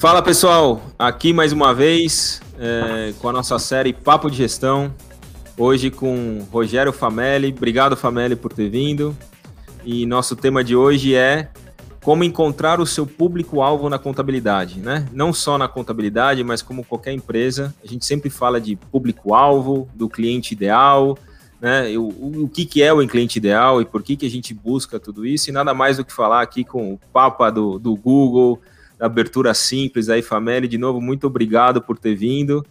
Fala pessoal, aqui mais uma vez é, com a nossa série Papo de Gestão. Hoje com Rogério Famelli. Obrigado, Famelli, por ter vindo. E nosso tema de hoje é como encontrar o seu público-alvo na contabilidade, né? Não só na contabilidade, mas como qualquer empresa. A gente sempre fala de público-alvo, do cliente ideal, né? O, o, que, que é o cliente ideal e por que, que a gente busca tudo isso. E nada mais do que falar aqui com o Papa do, do Google, abertura simples aí, Fameli. De novo, muito obrigado por ter vindo.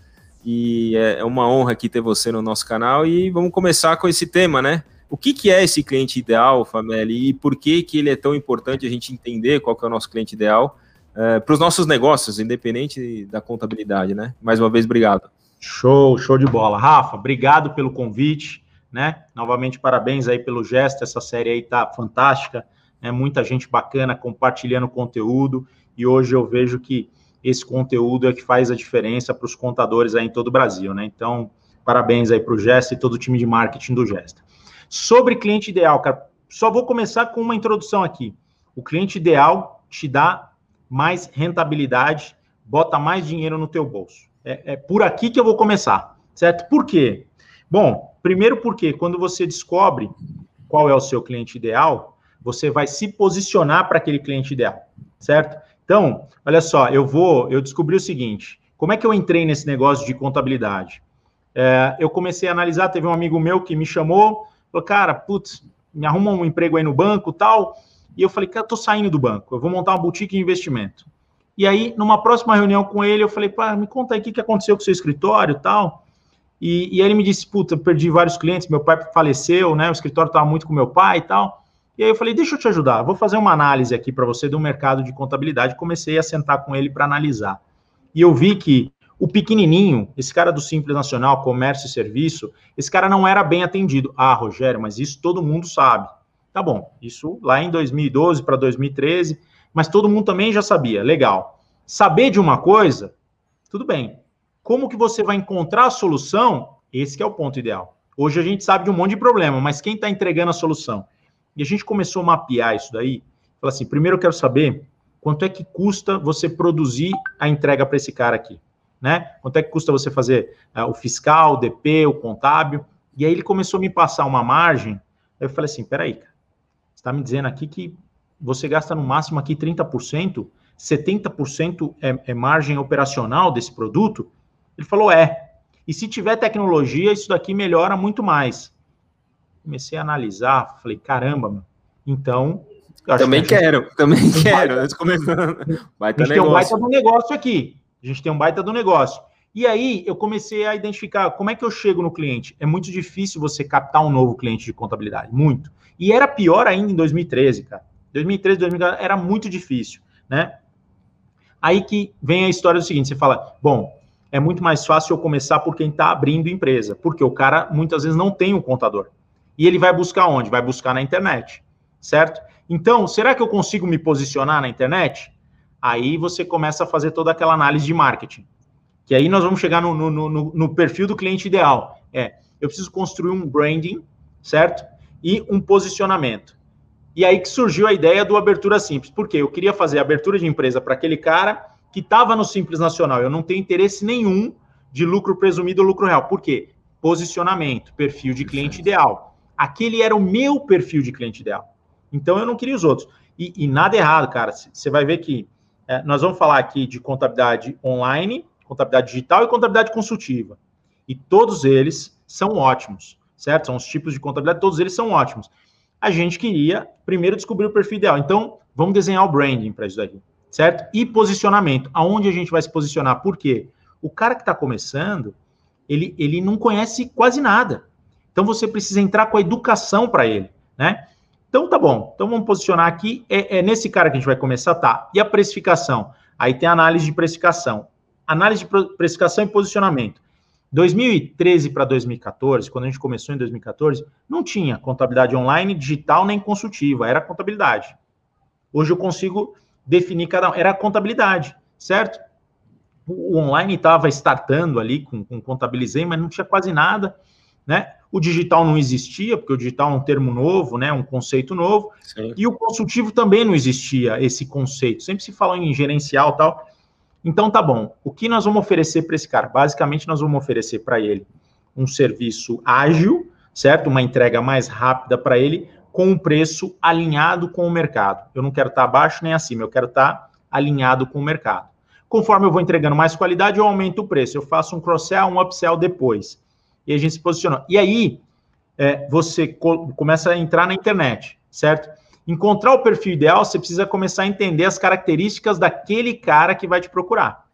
E é, é uma honra aqui ter você no nosso canal. E vamos começar com esse tema, né? O que, que é esse cliente ideal, Fameli, e por que, que ele é tão importante a gente entender qual que é o nosso cliente ideal é, para os nossos negócios, independente da contabilidade, né? Mais uma vez, obrigado. Show, show de bola. Rafa, obrigado pelo convite, né? Novamente, parabéns aí pelo gesto, essa série aí tá fantástica, né? Muita gente bacana compartilhando conteúdo, e hoje eu vejo que esse conteúdo é que faz a diferença para os contadores aí em todo o Brasil, né? Então, parabéns aí para o Gesta e todo o time de marketing do Gesta. Sobre cliente ideal, cara, só vou começar com uma introdução aqui. O cliente ideal te dá mais rentabilidade, bota mais dinheiro no teu bolso. É, é por aqui que eu vou começar, certo? Por quê? Bom, primeiro porque quando você descobre qual é o seu cliente ideal, você vai se posicionar para aquele cliente ideal, certo? Então, olha só, eu vou, eu descobri o seguinte: como é que eu entrei nesse negócio de contabilidade? É, eu comecei a analisar, teve um amigo meu que me chamou, Falou, cara, putz, me arruma um emprego aí no banco tal. E eu falei, cara, tô saindo do banco, eu vou montar uma boutique de investimento. E aí, numa próxima reunião com ele, eu falei, pá, me conta aí o que, que aconteceu com o seu escritório e tal. E, e aí ele me disse, puta, perdi vários clientes, meu pai faleceu, né? O escritório estava muito com meu pai e tal. E aí eu falei, deixa eu te ajudar, vou fazer uma análise aqui para você do mercado de contabilidade. Comecei a sentar com ele para analisar. E eu vi que o pequenininho, esse cara do Simples Nacional, Comércio e Serviço, esse cara não era bem atendido. Ah, Rogério, mas isso todo mundo sabe. Tá bom, isso lá em 2012 para 2013, mas todo mundo também já sabia. Legal. Saber de uma coisa, tudo bem. Como que você vai encontrar a solução? Esse é o ponto ideal. Hoje a gente sabe de um monte de problema, mas quem está entregando a solução? E a gente começou a mapear isso daí. Falei assim, primeiro eu quero saber quanto é que custa você produzir a entrega para esse cara aqui né? Quanto é que custa você fazer uh, o fiscal, o DP, o contábil? E aí ele começou a me passar uma margem. Eu falei assim: peraí, cara, você está me dizendo aqui que você gasta no máximo aqui 30%, 70% é, é margem operacional desse produto? Ele falou: é. E se tiver tecnologia, isso daqui melhora muito mais. Comecei a analisar, falei: caramba, mano. então. Também que quero, gente... também quero. Baita... Começando. Baita a gente negócio. tem um baita do negócio aqui. A gente tem um baita do negócio. E aí eu comecei a identificar como é que eu chego no cliente. É muito difícil você captar um novo cliente de contabilidade, muito. E era pior ainda em 2013, cara. 2013, 2014 era muito difícil, né? Aí que vem a história do seguinte, você fala, bom, é muito mais fácil eu começar por quem está abrindo empresa, porque o cara muitas vezes não tem um contador. E ele vai buscar onde? Vai buscar na internet, certo? Então, será que eu consigo me posicionar na internet? Aí você começa a fazer toda aquela análise de marketing. Que aí nós vamos chegar no, no, no, no perfil do cliente ideal. É, eu preciso construir um branding, certo? E um posicionamento. E aí que surgiu a ideia do abertura simples. Porque eu queria fazer abertura de empresa para aquele cara que estava no Simples Nacional. Eu não tenho interesse nenhum de lucro presumido ou lucro real. Por quê? Posicionamento, perfil de cliente ideal. Aquele era o meu perfil de cliente ideal. Então eu não queria os outros. E, e nada errado, cara. Você vai ver que é, nós vamos falar aqui de contabilidade online, contabilidade digital e contabilidade consultiva. E todos eles são ótimos, certo? São os tipos de contabilidade, todos eles são ótimos. A gente queria primeiro descobrir o perfil ideal. Então, vamos desenhar o branding para isso daqui, certo? E posicionamento. Aonde a gente vai se posicionar? Por quê? O cara que está começando, ele, ele não conhece quase nada. Então, você precisa entrar com a educação para ele, né? Então tá bom. Então vamos posicionar aqui. É, é, nesse cara que a gente vai começar, tá? E a precificação? Aí tem a análise de precificação. Análise de precificação e posicionamento. 2013 para 2014, quando a gente começou em 2014, não tinha contabilidade online, digital nem consultiva, era contabilidade. Hoje eu consigo definir cada um, era contabilidade, certo? O online estava startando ali com, com contabilizei, mas não tinha quase nada, né? O digital não existia, porque o digital é um termo novo, né, um conceito novo, Sim. e o consultivo também não existia esse conceito. Sempre se falou em gerencial tal. Então tá bom. O que nós vamos oferecer para esse cara? Basicamente, nós vamos oferecer para ele um serviço ágil, certo? Uma entrega mais rápida para ele, com um preço alinhado com o mercado. Eu não quero estar tá abaixo nem acima, eu quero estar tá alinhado com o mercado. Conforme eu vou entregando mais qualidade, eu aumento o preço. Eu faço um cross-sell, um upsell depois. E a gente se posiciona. E aí, é, você co começa a entrar na internet, certo? Encontrar o perfil ideal, você precisa começar a entender as características daquele cara que vai te procurar.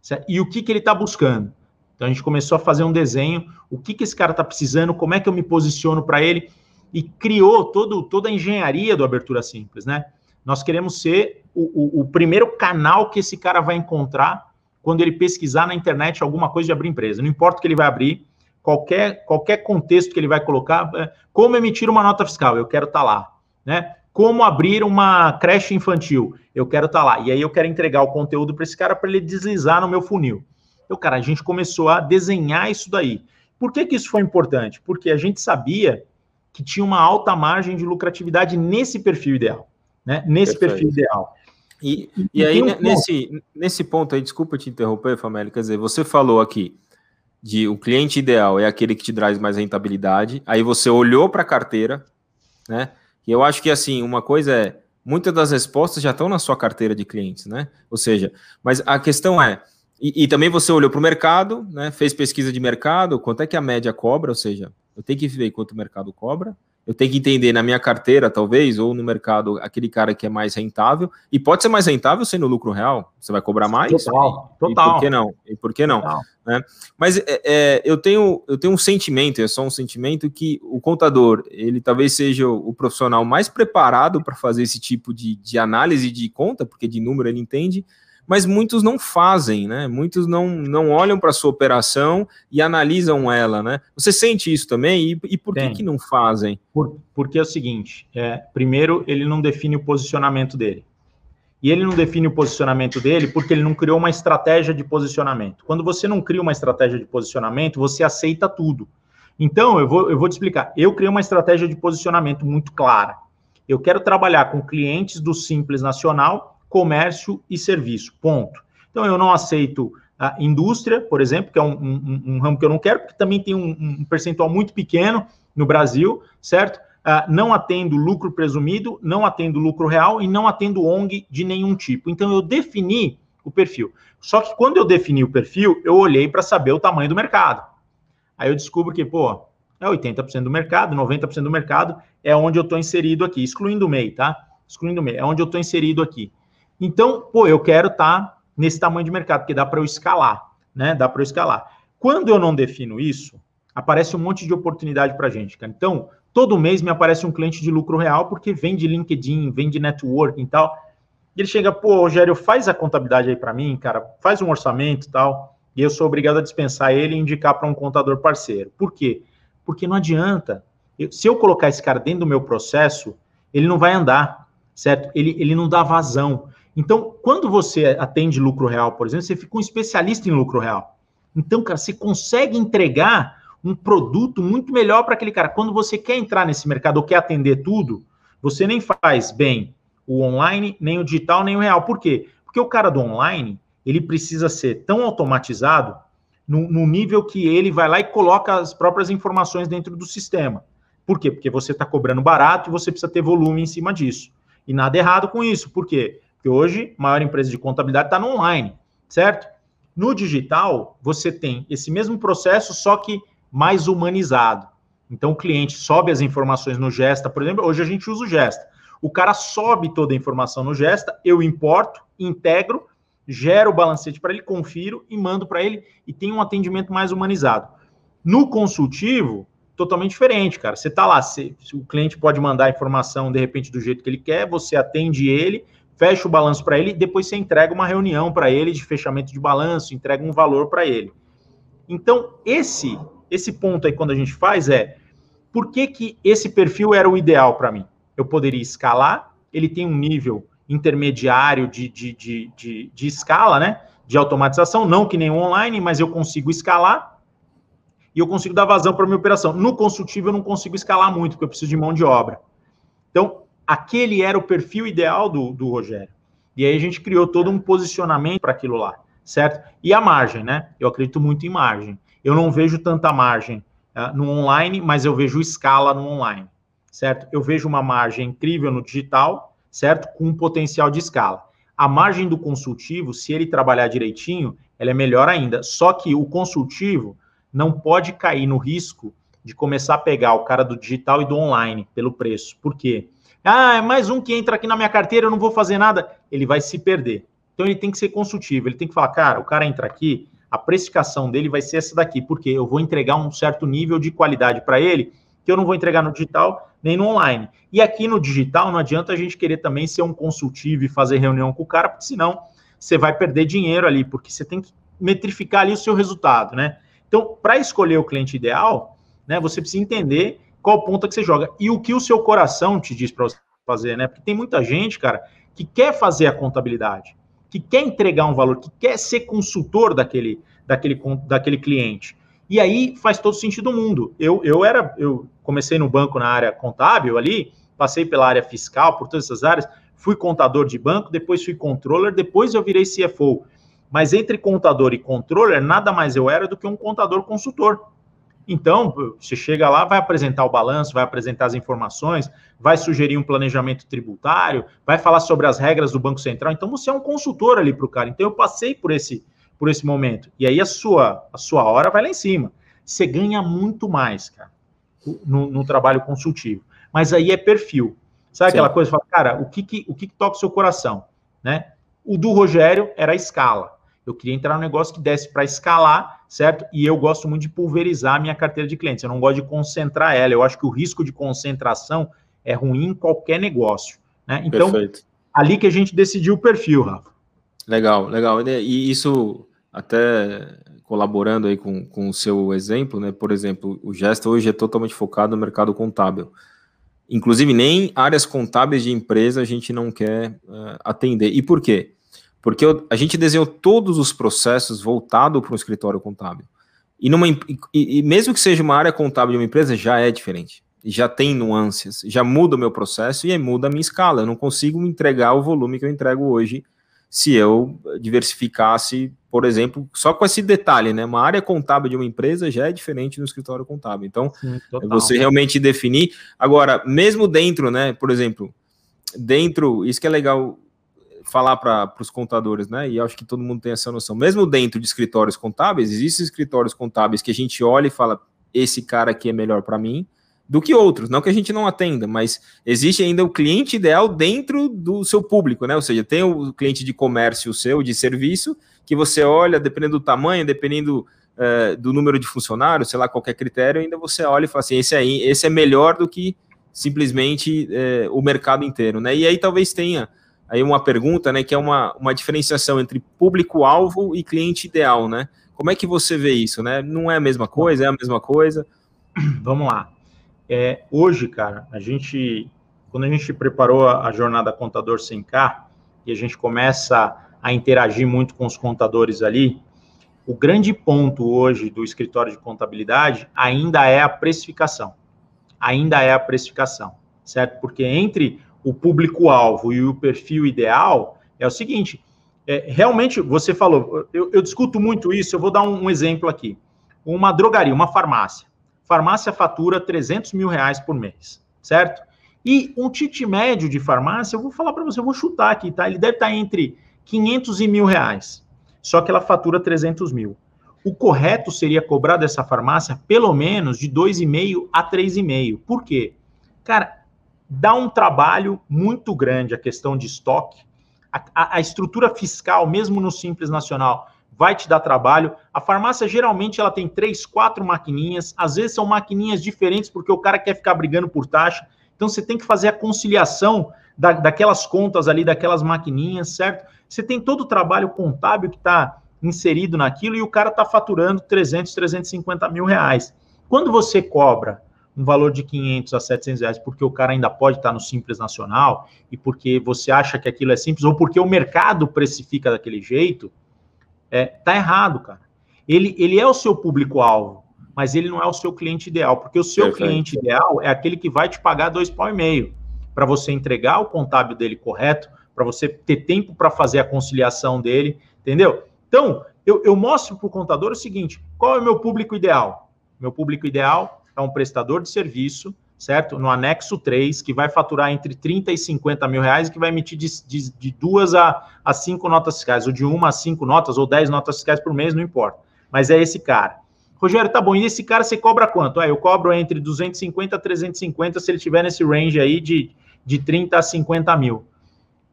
Certo? E o que, que ele está buscando. Então a gente começou a fazer um desenho, o que, que esse cara está precisando, como é que eu me posiciono para ele, e criou todo, toda a engenharia do Abertura Simples, né? Nós queremos ser o, o, o primeiro canal que esse cara vai encontrar quando ele pesquisar na internet alguma coisa de abrir empresa. Não importa o que ele vai abrir, qualquer, qualquer contexto que ele vai colocar, é, como emitir uma nota fiscal, eu quero estar tá lá, né? Como abrir uma creche infantil, eu quero estar tá lá. E aí eu quero entregar o conteúdo para esse cara para ele deslizar no meu funil. Então, cara, a gente começou a desenhar isso daí. Por que, que isso foi importante? Porque a gente sabia que tinha uma alta margem de lucratividade nesse perfil ideal, né? Nesse Perfeito. perfil ideal. E, e, e aí, um nesse, nesse ponto aí, desculpa te interromper, Família, quer dizer, você falou aqui de o cliente ideal é aquele que te traz mais rentabilidade. Aí você olhou para a carteira, né? E eu acho que assim, uma coisa é, muitas das respostas já estão na sua carteira de clientes, né? Ou seja, mas a questão é, e, e também você olhou para o mercado, né? Fez pesquisa de mercado, quanto é que a média cobra, ou seja, eu tenho que ver quanto o mercado cobra, eu tenho que entender na minha carteira, talvez, ou no mercado, aquele cara que é mais rentável, e pode ser mais rentável sendo lucro real, você vai cobrar mais? Total, total. E por que não? E por que não? Né? Mas é, é, eu, tenho, eu tenho um sentimento, é só um sentimento, que o contador, ele talvez seja o, o profissional mais preparado para fazer esse tipo de, de análise de conta, porque de número ele entende, mas muitos não fazem, né? Muitos não, não olham para a sua operação e analisam ela, né? Você sente isso também? E, e por que, que não fazem? Por, porque é o seguinte: é, primeiro, ele não define o posicionamento dele. E ele não define o posicionamento dele porque ele não criou uma estratégia de posicionamento. Quando você não cria uma estratégia de posicionamento, você aceita tudo. Então, eu vou, eu vou te explicar. Eu criei uma estratégia de posicionamento muito clara. Eu quero trabalhar com clientes do Simples Nacional comércio e serviço. Ponto. Então, eu não aceito a indústria, por exemplo, que é um, um, um ramo que eu não quero, porque também tem um, um percentual muito pequeno no Brasil, certo? Uh, não atendo lucro presumido, não atendo lucro real e não atendo ONG de nenhum tipo. Então, eu defini o perfil. Só que quando eu defini o perfil, eu olhei para saber o tamanho do mercado. Aí eu descubro que, pô, é 80% do mercado, 90% do mercado é onde eu estou inserido aqui, excluindo o MEI, tá? Excluindo o MEI, é onde eu estou inserido aqui. Então, pô, eu quero estar tá nesse tamanho de mercado, porque dá para eu escalar, né? Dá para eu escalar. Quando eu não defino isso, aparece um monte de oportunidade para gente, cara. Então, todo mês me aparece um cliente de lucro real, porque vem de LinkedIn, vem de networking e tal. E ele chega, pô, Rogério, faz a contabilidade aí para mim, cara, faz um orçamento e tal. E eu sou obrigado a dispensar ele e indicar para um contador parceiro. Por quê? Porque não adianta. Eu, se eu colocar esse cara dentro do meu processo, ele não vai andar, certo? Ele, ele não dá vazão. Então, quando você atende lucro real, por exemplo, você fica um especialista em lucro real. Então, cara, você consegue entregar um produto muito melhor para aquele cara. Quando você quer entrar nesse mercado ou quer atender tudo, você nem faz bem o online, nem o digital, nem o real. Por quê? Porque o cara do online, ele precisa ser tão automatizado no, no nível que ele vai lá e coloca as próprias informações dentro do sistema. Por quê? Porque você está cobrando barato e você precisa ter volume em cima disso. E nada errado com isso. Por quê? Porque hoje, a maior empresa de contabilidade está no online, certo? No digital, você tem esse mesmo processo, só que mais humanizado. Então, o cliente sobe as informações no Gesta, por exemplo, hoje a gente usa o Gesta. O cara sobe toda a informação no Gesta, eu importo, integro, gero o balancete para ele, confiro e mando para ele e tem um atendimento mais humanizado. No consultivo, totalmente diferente, cara. Você está lá, você, o cliente pode mandar a informação de repente do jeito que ele quer, você atende ele fecha o balanço para ele, depois você entrega uma reunião para ele de fechamento de balanço, entrega um valor para ele. Então, esse esse ponto aí quando a gente faz é por que, que esse perfil era o ideal para mim? Eu poderia escalar, ele tem um nível intermediário de, de, de, de, de escala, né? De automatização, não que nem online, mas eu consigo escalar e eu consigo dar vazão para minha operação. No consultivo eu não consigo escalar muito, porque eu preciso de mão de obra. Então, aquele era o perfil ideal do, do Rogério. E aí a gente criou todo um posicionamento para aquilo lá, certo? E a margem, né? Eu acredito muito em margem. Eu não vejo tanta margem uh, no online, mas eu vejo escala no online, certo? Eu vejo uma margem incrível no digital, certo? Com um potencial de escala. A margem do consultivo, se ele trabalhar direitinho, ela é melhor ainda. Só que o consultivo não pode cair no risco de começar a pegar o cara do digital e do online pelo preço. Por quê? Ah, é mais um que entra aqui na minha carteira, eu não vou fazer nada. Ele vai se perder. Então ele tem que ser consultivo, ele tem que falar, cara, o cara entra aqui, a precificação dele vai ser essa daqui, porque eu vou entregar um certo nível de qualidade para ele que eu não vou entregar no digital nem no online. E aqui no digital não adianta a gente querer também ser um consultivo e fazer reunião com o cara, porque senão você vai perder dinheiro ali, porque você tem que metrificar ali o seu resultado, né? Então, para escolher o cliente ideal, né, você precisa entender qual ponta que você joga e o que o seu coração te diz para você fazer, né? Porque tem muita gente, cara, que quer fazer a contabilidade, que quer entregar um valor, que quer ser consultor daquele, daquele, daquele cliente. E aí faz todo sentido do mundo. Eu, eu era, eu comecei no banco na área contábil ali, passei pela área fiscal, por todas essas áreas, fui contador de banco, depois fui controller, depois eu virei CFO. Mas entre contador e controller, nada mais eu era do que um contador consultor. Então, você chega lá, vai apresentar o balanço, vai apresentar as informações, vai sugerir um planejamento tributário, vai falar sobre as regras do Banco Central. Então, você é um consultor ali para o cara. Então, eu passei por esse, por esse momento. E aí a sua, a sua hora vai lá em cima. Você ganha muito mais, cara, no, no trabalho consultivo. Mas aí é perfil. Sabe Sim. aquela coisa? Fala, cara, o que, que, o que, que toca o seu coração? Né? O do Rogério era a escala. Eu queria entrar num negócio que desse para escalar, certo? E eu gosto muito de pulverizar a minha carteira de clientes. Eu não gosto de concentrar ela. Eu acho que o risco de concentração é ruim em qualquer negócio. Né? Então, Perfeito. ali que a gente decidiu o perfil, Rafa. Legal, legal. E isso até colaborando aí com, com o seu exemplo, né? Por exemplo, o Gesta hoje é totalmente focado no mercado contábil. Inclusive, nem áreas contábeis de empresa a gente não quer uh, atender. E por quê? Porque eu, a gente desenhou todos os processos voltado para um escritório contábil. E, numa, e, e, mesmo que seja uma área contábil de uma empresa, já é diferente. Já tem nuances, já muda o meu processo e muda a minha escala. Eu não consigo entregar o volume que eu entrego hoje se eu diversificasse, por exemplo, só com esse detalhe, né? Uma área contábil de uma empresa já é diferente do escritório contábil. Então, Sim, é você realmente definir. Agora, mesmo dentro, né? Por exemplo, dentro, isso que é legal falar para os contadores, né? E acho que todo mundo tem essa noção. Mesmo dentro de escritórios contábeis, existem escritórios contábeis que a gente olha e fala: esse cara aqui é melhor para mim do que outros. Não que a gente não atenda, mas existe ainda o cliente ideal dentro do seu público, né? Ou seja, tem o cliente de comércio seu, de serviço, que você olha, dependendo do tamanho, dependendo uh, do número de funcionários, sei lá, qualquer critério, ainda você olha e fala assim, esse aí, esse é melhor do que simplesmente uh, o mercado inteiro, né? E aí talvez tenha aí uma pergunta, né, que é uma, uma diferenciação entre público-alvo e cliente ideal, né? Como é que você vê isso, né? Não é a mesma coisa, é a mesma coisa? Vamos lá. É, hoje, cara, a gente, quando a gente preparou a, a jornada Contador 100K e a gente começa a interagir muito com os contadores ali, o grande ponto hoje do escritório de contabilidade ainda é a precificação. Ainda é a precificação, certo? Porque entre o público-alvo e o perfil ideal é o seguinte: é, realmente, você falou, eu, eu, discuto muito isso, eu vou dar um, um exemplo aqui. Uma drogaria, uma farmácia farmácia fatura 300 mil reais por mês, certo? E um ticket médio de farmácia, eu vou falar para você, eu vou chutar aqui, tá? Ele deve estar entre 500 e mil reais. Só que ela fatura 300 mil. O correto seria cobrar dessa farmácia pelo menos de 2,5 a 3,5. Por quê? Cara, dá um trabalho muito grande a questão de estoque. A, a, a estrutura fiscal, mesmo no Simples Nacional, vai te dar trabalho. A farmácia geralmente ela tem três, quatro maquininhas, às vezes são maquininhas diferentes porque o cara quer ficar brigando por taxa. Então você tem que fazer a conciliação da, daquelas contas ali, daquelas maquininhas, certo? Você tem todo o trabalho contábil que está inserido naquilo e o cara está faturando 300, 350 mil reais. Quando você cobra um valor de 500 a 700 reais porque o cara ainda pode estar no Simples Nacional e porque você acha que aquilo é simples ou porque o mercado precifica daquele jeito, é, tá errado, cara. Ele, ele é o seu público-alvo, mas ele não é o seu cliente ideal, porque o seu Perfeito. cliente ideal é aquele que vai te pagar dois pau e meio para você entregar o contábil dele correto, para você ter tempo para fazer a conciliação dele, entendeu? Então, eu, eu mostro para o contador o seguinte: qual é o meu público ideal? Meu público ideal é um prestador de serviço, certo? No anexo 3, que vai faturar entre 30 e 50 mil reais e que vai emitir de, de, de duas a, a cinco notas fiscais, ou de uma a cinco notas, ou dez notas fiscais por mês, não importa. Mas é esse cara. Rogério, tá bom, e esse cara você cobra quanto? Ah, eu cobro entre 250 a 350 se ele tiver nesse range aí de, de 30 a 50 mil.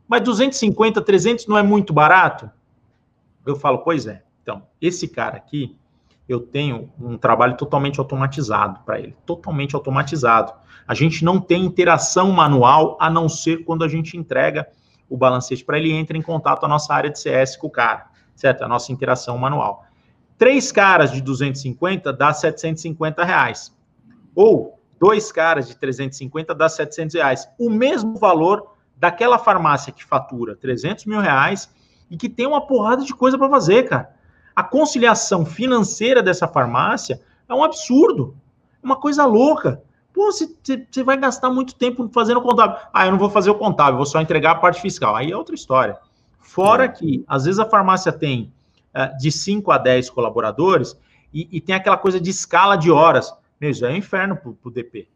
Mas 250, 300 não é muito barato? Eu falo, pois é. Então, esse cara aqui, eu tenho um trabalho totalmente automatizado para ele, totalmente automatizado. A gente não tem interação manual, a não ser quando a gente entrega o balancete para ele entra em contato a nossa área de CS com o cara, certo? A nossa interação manual. Três caras de 250 dá 750 reais. Ou dois caras de 350 dá 700 reais. O mesmo valor daquela farmácia que fatura 300 mil reais e que tem uma porrada de coisa para fazer, cara. A conciliação financeira dessa farmácia é um absurdo, é uma coisa louca. Pô, você vai gastar muito tempo fazendo o contábil. Ah, eu não vou fazer o contábil, vou só entregar a parte fiscal. Aí é outra história. Fora é. que, às vezes, a farmácia tem uh, de 5 a 10 colaboradores e, e, tem aquela coisa de escala de horas. Meu, isso é um inferno para o DP.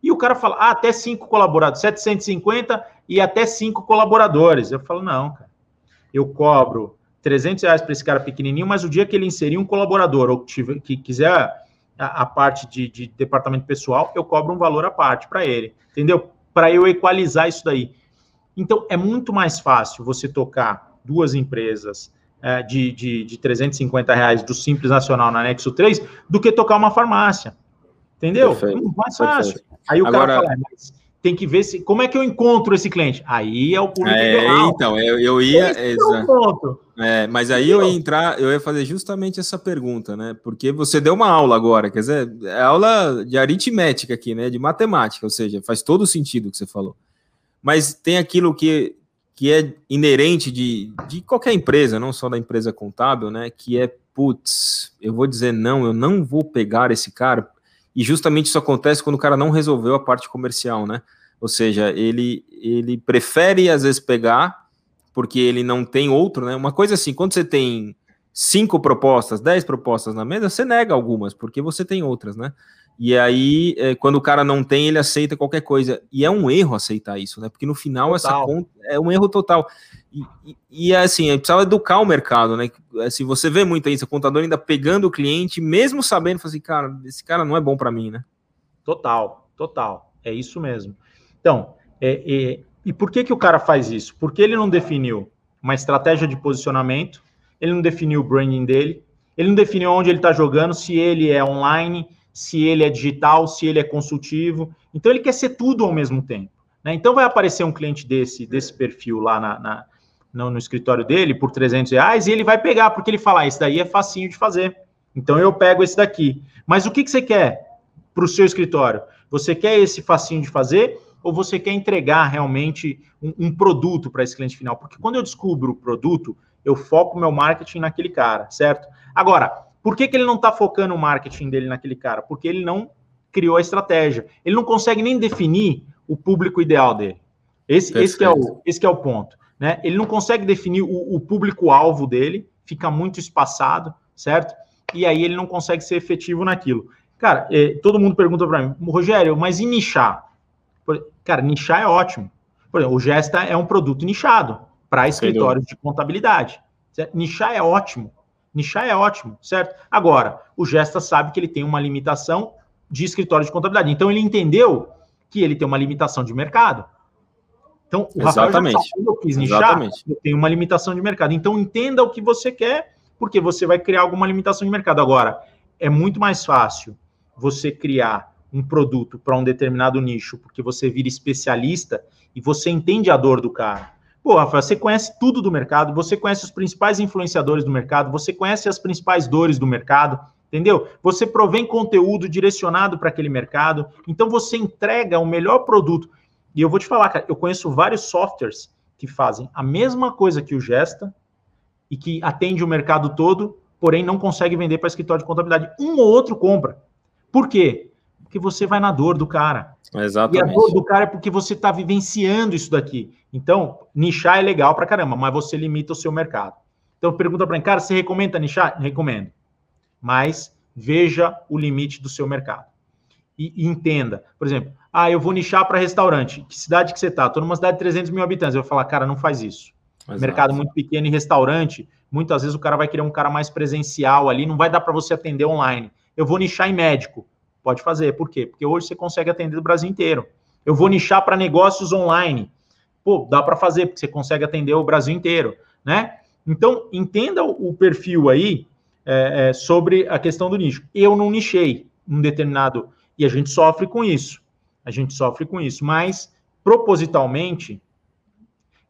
E o cara fala, ah, até 5 colaboradores, 750 e até 5 colaboradores. Eu falo, não, cara. Eu cobro 300 reais para esse cara pequenininho, mas o dia que ele inserir um colaborador ou que, tiver, que quiser a, a parte de, de, departamento pessoal, eu cobro um valor à parte para ele, entendeu? Para eu equalizar isso daí. Então, é muito mais fácil você tocar duas empresas é, de, de, de 350 reais do Simples Nacional na Nexo 3 do que tocar uma farmácia. Entendeu? Perfeito, muito mais fácil. Perfeito. Aí o Agora, cara fala, mas tem que ver se como é que eu encontro esse cliente. Aí é o público é, ideal. Então, eu, eu ia. Esse é, é, mas aí eu ia entrar, eu ia fazer justamente essa pergunta, né? Porque você deu uma aula agora, quer dizer, é aula de aritmética aqui, né? De matemática, ou seja, faz todo sentido o que você falou. Mas tem aquilo que, que é inerente de, de qualquer empresa, não só da empresa contábil, né? Que é, putz, eu vou dizer não, eu não vou pegar esse cara. E justamente isso acontece quando o cara não resolveu a parte comercial, né? Ou seja, ele, ele prefere às vezes pegar porque ele não tem outro, né? Uma coisa assim, quando você tem cinco propostas, dez propostas na mesa, você nega algumas, porque você tem outras, né? E aí, é, quando o cara não tem, ele aceita qualquer coisa. E é um erro aceitar isso, né? Porque no final, total. essa conta é um erro total. E, e, e é assim, precisava educar o mercado, né? Assim, você vê muito isso, o contador ainda pegando o cliente, mesmo sabendo, assim, cara, esse cara não é bom para mim, né? Total, total. É isso mesmo. Então, é, é, e por que, que o cara faz isso? Porque ele não definiu uma estratégia de posicionamento, ele não definiu o branding dele, ele não definiu onde ele está jogando, se ele é online, se ele é digital, se ele é consultivo. Então, ele quer ser tudo ao mesmo tempo. Né? Então, vai aparecer um cliente desse, desse perfil lá na, na no, no, escritório dele por 300 reais e ele vai pegar, porque ele fala, ah, esse daí é facinho de fazer. Então, eu pego esse daqui. Mas o que, que você quer para o seu escritório? Você quer esse facinho de fazer ou você quer entregar realmente um, um produto para esse cliente final? Porque quando eu descubro o produto, eu foco meu marketing naquele cara, certo? Agora, por que, que ele não está focando o marketing dele naquele cara? Porque ele não criou a estratégia. Ele não consegue nem definir o público ideal dele. Esse, esse, é, o, esse é o ponto. Né? Ele não consegue definir o, o público-alvo dele, fica muito espaçado, certo? E aí ele não consegue ser efetivo naquilo. Cara, eh, todo mundo pergunta para mim, Rogério, mas e nichar? Cara, nichar é ótimo. Por exemplo, o Gesta é um produto nichado para escritórios de contabilidade. Certo? Nichar é ótimo. Nichar é ótimo, certo? Agora, o Gesta sabe que ele tem uma limitação de escritório de contabilidade. Então, ele entendeu que ele tem uma limitação de mercado. Então, o Exatamente. Rafael já sabe, eu quis nichar, Exatamente. eu tenho uma limitação de mercado. Então, entenda o que você quer, porque você vai criar alguma limitação de mercado. Agora, é muito mais fácil você criar um produto para um determinado nicho, porque você vira especialista e você entende a dor do cara. Pô, Rafael, você conhece tudo do mercado, você conhece os principais influenciadores do mercado, você conhece as principais dores do mercado, entendeu? Você provém conteúdo direcionado para aquele mercado, então você entrega o melhor produto. E eu vou te falar, cara, eu conheço vários softwares que fazem a mesma coisa que o Gesta e que atende o mercado todo, porém não consegue vender para escritório de contabilidade. Um ou outro compra. Por quê? Porque você vai na dor do cara. Exatamente. E a dor do cara é porque você está vivenciando isso daqui. Então, nichar é legal para caramba, mas você limita o seu mercado. Então pergunta para mim, cara, você recomenda nichar? Recomendo. Mas veja o limite do seu mercado. E, e entenda. Por exemplo, ah, eu vou nichar para restaurante. Que cidade que você está? Estou numa cidade de 300 mil habitantes. Eu vou falar, cara, não faz isso. Exato. Mercado muito pequeno e restaurante, muitas vezes o cara vai querer um cara mais presencial ali, não vai dar para você atender online. Eu vou nichar em médico. Pode fazer. Por quê? Porque hoje você consegue atender o Brasil inteiro. Eu vou nichar para negócios online. Pô, dá para fazer, porque você consegue atender o Brasil inteiro, né? Então, entenda o perfil aí é, é, sobre a questão do nicho. Eu não nichei um determinado. E a gente sofre com isso. A gente sofre com isso. Mas, propositalmente,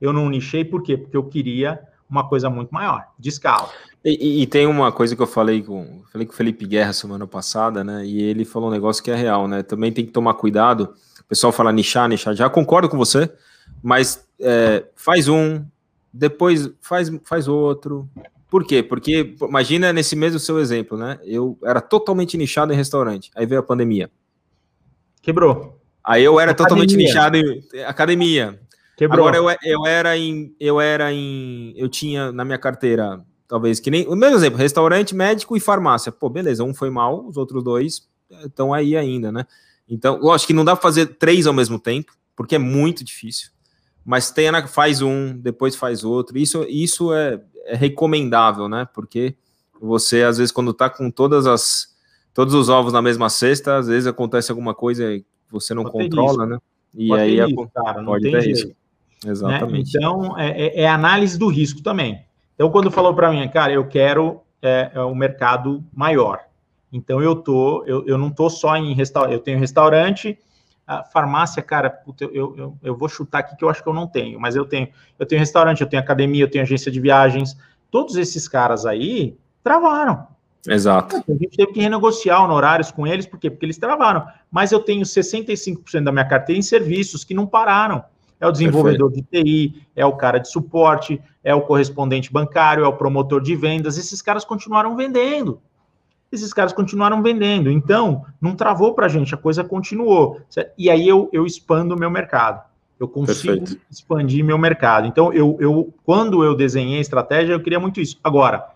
eu não nichei, por quê? Porque eu queria uma coisa muito maior, de escala. E, e, tem uma coisa que eu falei com, falei com o Felipe Guerra semana passada, né? E ele falou um negócio que é real, né? Também tem que tomar cuidado. O pessoal fala nichar, nichar. Já concordo com você, mas é, faz um, depois faz, faz outro. Por quê? Porque imagina nesse mesmo seu exemplo, né? Eu era totalmente nichado em restaurante. Aí veio a pandemia. Quebrou. Aí eu era academia. totalmente nichado em academia. Quebrou. Agora eu, eu era em. Eu era em. Eu tinha na minha carteira, talvez que nem. O mesmo exemplo, restaurante, médico e farmácia. Pô, beleza, um foi mal, os outros dois estão aí ainda, né? Então, lógico que não dá para fazer três ao mesmo tempo, porque é muito difícil. Mas tem, faz um, depois faz outro. Isso, isso é, é recomendável, né? Porque você, às vezes, quando tá com todas as todos os ovos na mesma cesta, às vezes acontece alguma coisa que você não pode controla, né? E pode aí risco, cara, pode ter risco. Né? Exatamente. Né? Então, é, é, é, análise do risco também. Então, quando falou para mim, cara, eu quero é, é, um mercado maior. Então, eu tô, eu, eu não tô só em restaurante, eu tenho restaurante, a farmácia, cara, puta, eu, eu, eu vou chutar aqui que eu acho que eu não tenho, mas eu tenho. Eu tenho restaurante, eu tenho academia, eu tenho agência de viagens. Todos esses caras aí travaram. Exato. A gente teve que renegociar honorários com eles, por quê? Porque eles travaram. Mas eu tenho 65% da minha carteira em serviços que não pararam. É o desenvolvedor Perfeito. de TI, é o cara de suporte, é o correspondente bancário, é o promotor de vendas. Esses caras continuaram vendendo. Esses caras continuaram vendendo. Então, não travou para a gente, a coisa continuou. E aí eu, eu expando o meu mercado. Eu consigo Perfeito. expandir meu mercado. Então, eu, eu, quando eu desenhei a estratégia, eu queria muito isso. Agora,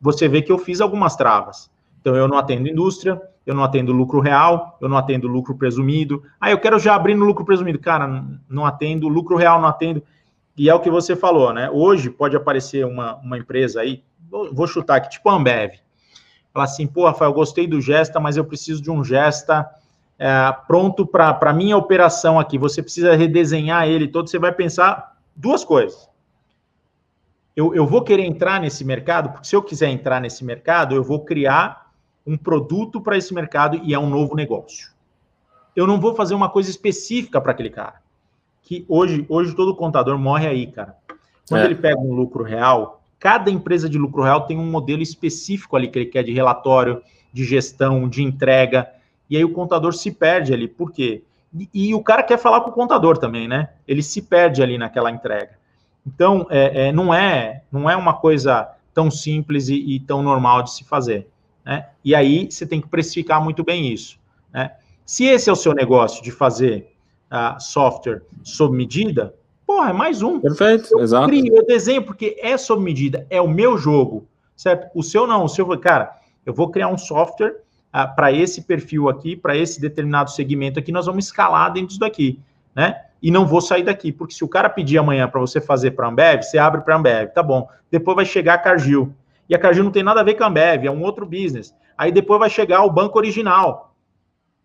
você vê que eu fiz algumas travas. Então, eu não atendo indústria, eu não atendo lucro real, eu não atendo lucro presumido. Ah, eu quero já abrir no lucro presumido. Cara, não atendo, lucro real não atendo. E é o que você falou, né? Hoje pode aparecer uma, uma empresa aí, vou chutar aqui, tipo a Ambev. Falar assim, pô, Rafael, gostei do Gesta, mas eu preciso de um Gesta é, pronto para a minha operação aqui. Você precisa redesenhar ele todo. Você vai pensar duas coisas. Eu, eu vou querer entrar nesse mercado, porque se eu quiser entrar nesse mercado, eu vou criar um produto para esse mercado e é um novo negócio. Eu não vou fazer uma coisa específica para aquele cara. Que hoje, hoje todo contador morre aí, cara. Quando é. ele pega um lucro real, cada empresa de lucro real tem um modelo específico ali que ele quer de relatório, de gestão, de entrega. E aí o contador se perde ali. Por quê? E, e o cara quer falar com o contador também, né? Ele se perde ali naquela entrega. Então, é, é, não, é, não é uma coisa tão simples e, e tão normal de se fazer. Né? E aí você tem que precificar muito bem isso. Né? Se esse é o seu negócio de fazer uh, software sob medida, porra, é mais um. Perfeito, eu exato. Crio, eu desenho porque é sob medida, é o meu jogo, certo? O seu não, o seu, cara, eu vou criar um software uh, para esse perfil aqui, para esse determinado segmento aqui, nós vamos escalar dentro disso daqui, né? E não vou sair daqui, porque se o cara pedir amanhã para você fazer para Ambev, você abre para Ambev, tá bom. Depois vai chegar a Cargill e a Cargill não tem nada a ver com a Ambev, é um outro business. Aí depois vai chegar o banco original.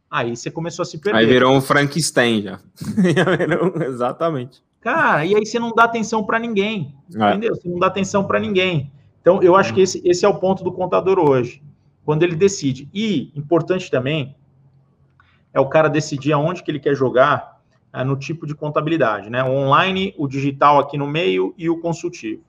Aí você começou a se perder. Aí virou um Frankenstein já. Exatamente. Cara, e aí você não dá atenção para ninguém. É. Entendeu? Você não dá atenção para ninguém. Então, eu acho que esse, esse é o ponto do contador hoje. Quando ele decide. E, importante também, é o cara decidir aonde que ele quer jogar é, no tipo de contabilidade, né? O online, o digital aqui no meio e o consultivo.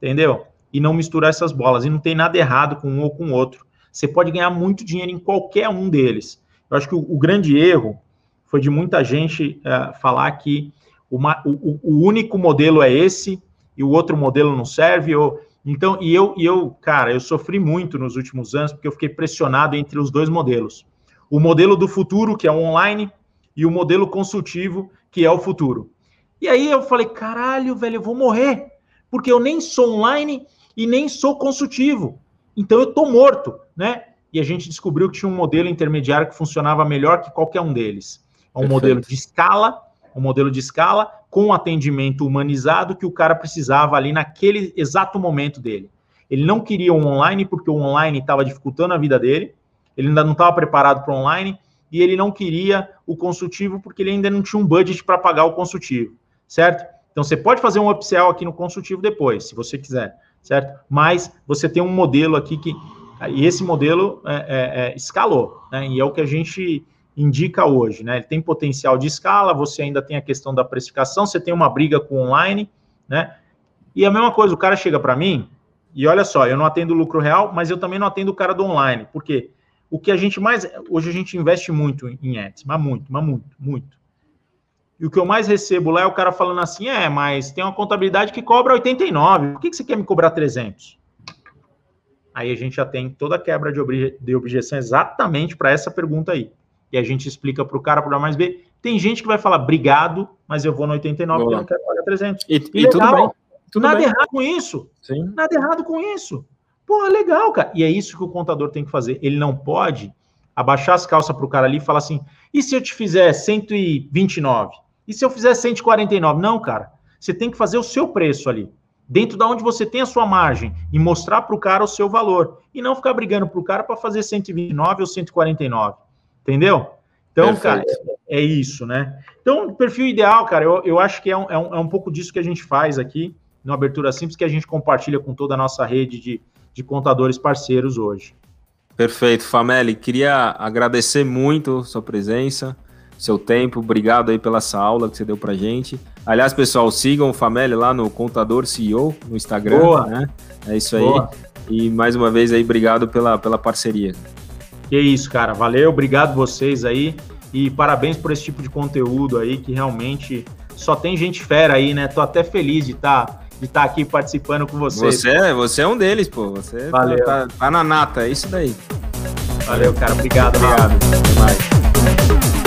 Entendeu? E não misturar essas bolas. E não tem nada errado com um ou com o outro. Você pode ganhar muito dinheiro em qualquer um deles. Eu acho que o, o grande erro foi de muita gente uh, falar que uma, o, o, único modelo é esse e o outro modelo não serve. Ou, então, e eu, e eu, cara, eu sofri muito nos últimos anos porque eu fiquei pressionado entre os dois modelos. O modelo do futuro, que é o online, e o modelo consultivo, que é o futuro. E aí eu falei, caralho, velho, eu vou morrer, porque eu nem sou online e nem sou consultivo. Então eu tô morto, né? E a gente descobriu que tinha um modelo intermediário que funcionava melhor que qualquer um deles. É um Perfeito. modelo de escala, um modelo de escala com atendimento humanizado que o cara precisava ali naquele exato momento dele. Ele não queria um online porque o online estava dificultando a vida dele, ele ainda não estava preparado para online e ele não queria o consultivo porque ele ainda não tinha um budget para pagar o consultivo, certo? Então você pode fazer um upsell aqui no consultivo depois, se você quiser, certo? Mas você tem um modelo aqui que e esse modelo é, é, é, escalou, né? E é o que a gente indica hoje, né? Ele tem potencial de escala, você ainda tem a questão da precificação, você tem uma briga com online, né? E a mesma coisa, o cara chega para mim e olha só, eu não atendo lucro real, mas eu também não atendo o cara do online, porque o que a gente mais hoje a gente investe muito em ads, mas muito, mas muito, muito. E o que eu mais recebo lá é o cara falando assim: "É, mas tem uma contabilidade que cobra 89. Por que que você quer me cobrar 300?" Aí a gente já tem toda a quebra de, obje de objeção exatamente para essa pergunta aí e a gente explica para o cara por A mais B. Tem gente que vai falar, obrigado, mas eu vou no 89 porque eu não quero pagar 300. E, e, e legal, tudo bem. Tudo nada bem. errado com isso. Sim. Nada errado com isso. Pô, é legal, cara. E é isso que o contador tem que fazer. Ele não pode abaixar as calças para o cara ali e falar assim: e se eu te fizer 129? E se eu fizer 149? Não, cara. Você tem que fazer o seu preço ali. Dentro da onde você tem a sua margem e mostrar para o cara o seu valor. E não ficar brigando para o cara para fazer 129 ou 149. Entendeu? Então, Perfeito. cara, é, isso, né? Então, perfil ideal, cara, eu, eu acho que é um, é, um, é um pouco disso que a gente faz aqui no Abertura Simples, que a gente compartilha com toda a nossa rede de, de contadores parceiros hoje. Perfeito, Fameli, queria agradecer muito sua presença, seu tempo, obrigado aí pela essa aula que você deu pra gente. Aliás, pessoal, sigam o Fameli lá no Contador CEO, no Instagram, Boa. né? É isso aí. Boa. E mais uma vez aí, obrigado pela, pela parceria. Que isso, cara. Valeu, obrigado vocês aí. E parabéns por esse tipo de conteúdo aí, que realmente só tem gente fera aí, né? Tô até feliz de estar tá, de tá aqui participando com vocês. Você, é, você é um deles, pô. Você tá, Valeu. Tá, tá, na nata, é isso daí. Valeu, cara. Obrigado, obrigado. Até mais.